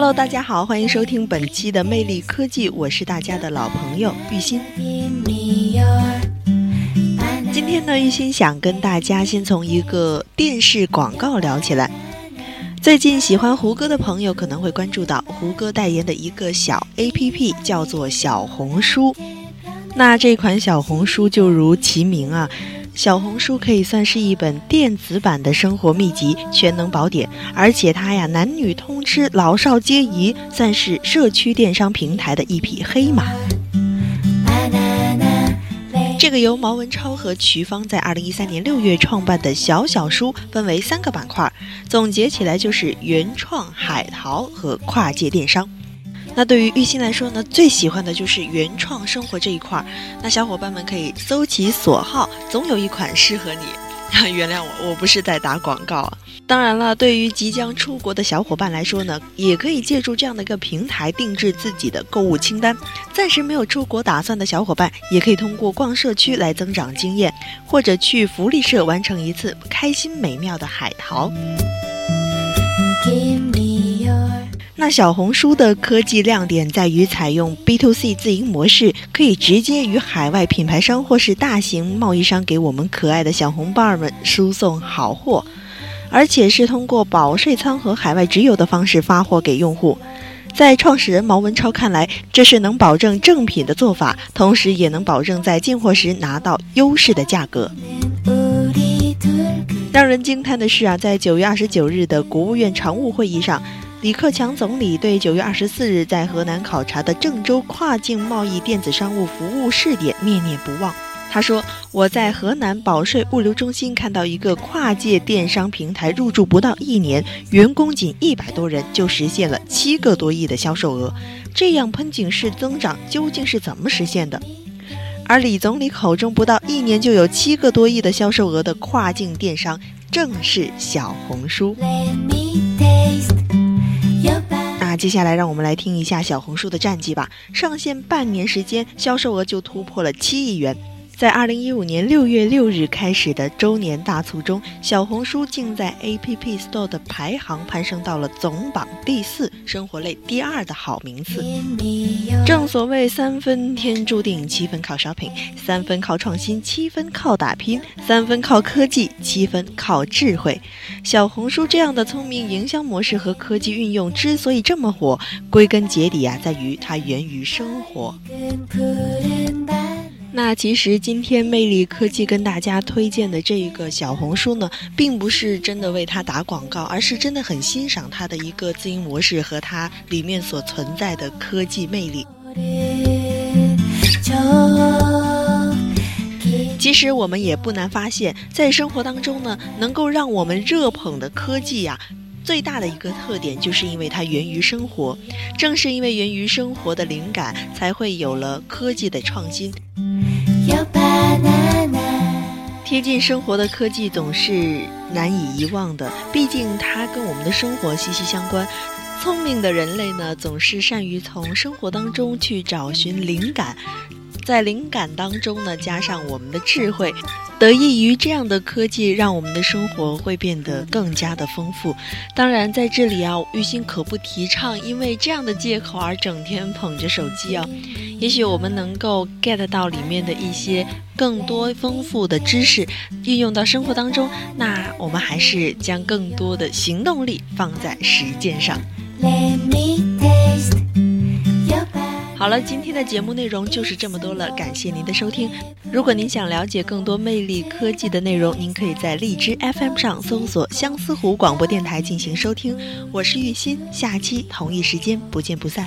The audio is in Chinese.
Hello，大家好，欢迎收听本期的魅力科技，我是大家的老朋友玉鑫。今天呢，玉鑫想跟大家先从一个电视广告聊起来。最近喜欢胡歌的朋友可能会关注到胡歌代言的一个小 APP，叫做小红书。那这款小红书就如其名啊，小红书可以算是一本电子版的生活秘籍全能宝典，而且它呀男女通吃，老少皆宜，算是社区电商平台的一匹黑马。这个由毛文超和瞿芳在二零一三年六月创办的小小书，分为三个板块，总结起来就是原创、海淘和跨界电商。那对于玉鑫来说呢，最喜欢的就是原创生活这一块儿。那小伙伴们可以搜其所好，总有一款适合你。原谅我，我不是在打广告啊。当然了，对于即将出国的小伙伴来说呢，也可以借助这样的一个平台定制自己的购物清单。暂时没有出国打算的小伙伴，也可以通过逛社区来增长经验，或者去福利社完成一次开心美妙的海淘。那小红书的科技亮点在于采用 B to C 自营模式，可以直接与海外品牌商或是大型贸易商给我们可爱的小红伴儿们输送好货，而且是通过保税仓和海外直邮的方式发货给用户。在创始人毛文超看来，这是能保证正品的做法，同时也能保证在进货时拿到优势的价格。让人惊叹的是啊，在九月二十九日的国务院常务会议上。李克强总理对九月二十四日在河南考察的郑州跨境贸易电子商务服务试点念念不忘。他说：“我在河南保税物流中心看到一个跨界电商平台入驻不到一年，员工仅一百多人就实现了七个多亿的销售额，这样喷井式增长究竟是怎么实现的？”而李总理口中不到一年就有七个多亿的销售额的跨境电商，正是小红书。接下来，让我们来听一下小红书的战绩吧。上线半年时间，销售额就突破了七亿元。在二零一五年六月六日开始的周年大促中，小红书竟在 App Store 的排行攀升到了总榜第四，生活类第二的好名次。正所谓三分天注定，七分靠 shopping，三分靠创新，七分靠打拼，三分靠科技，七分靠智慧。小红书这样的聪明营销模式和科技运用之所以这么火，归根结底啊，在于它源于生活。那其实今天魅力科技跟大家推荐的这一个小红书呢，并不是真的为它打广告，而是真的很欣赏它的一个自营模式和它里面所存在的科技魅力。其实我们也不难发现，在生活当中呢，能够让我们热捧的科技呀，最大的一个特点就是因为它源于生活。正是因为源于生活的灵感，才会有了科技的创新。贴近生活的科技总是难以遗忘的，毕竟它跟我们的生活息息相关。聪明的人类呢，总是善于从生活当中去找寻灵感，在灵感当中呢，加上我们的智慧。得益于这样的科技，让我们的生活会变得更加的丰富。当然，在这里啊，玉鑫可不提倡因为这样的借口而整天捧着手机啊。也许我们能够 get 到里面的一些更多丰富的知识，运用到生活当中。那我们还是将更多的行动力放在实践上。好了，今天的节目内容就是这么多了，感谢您的收听。如果您想了解更多魅力科技的内容，您可以在荔枝 FM 上搜索相思湖广播电台进行收听。我是玉鑫，下期同一时间不见不散。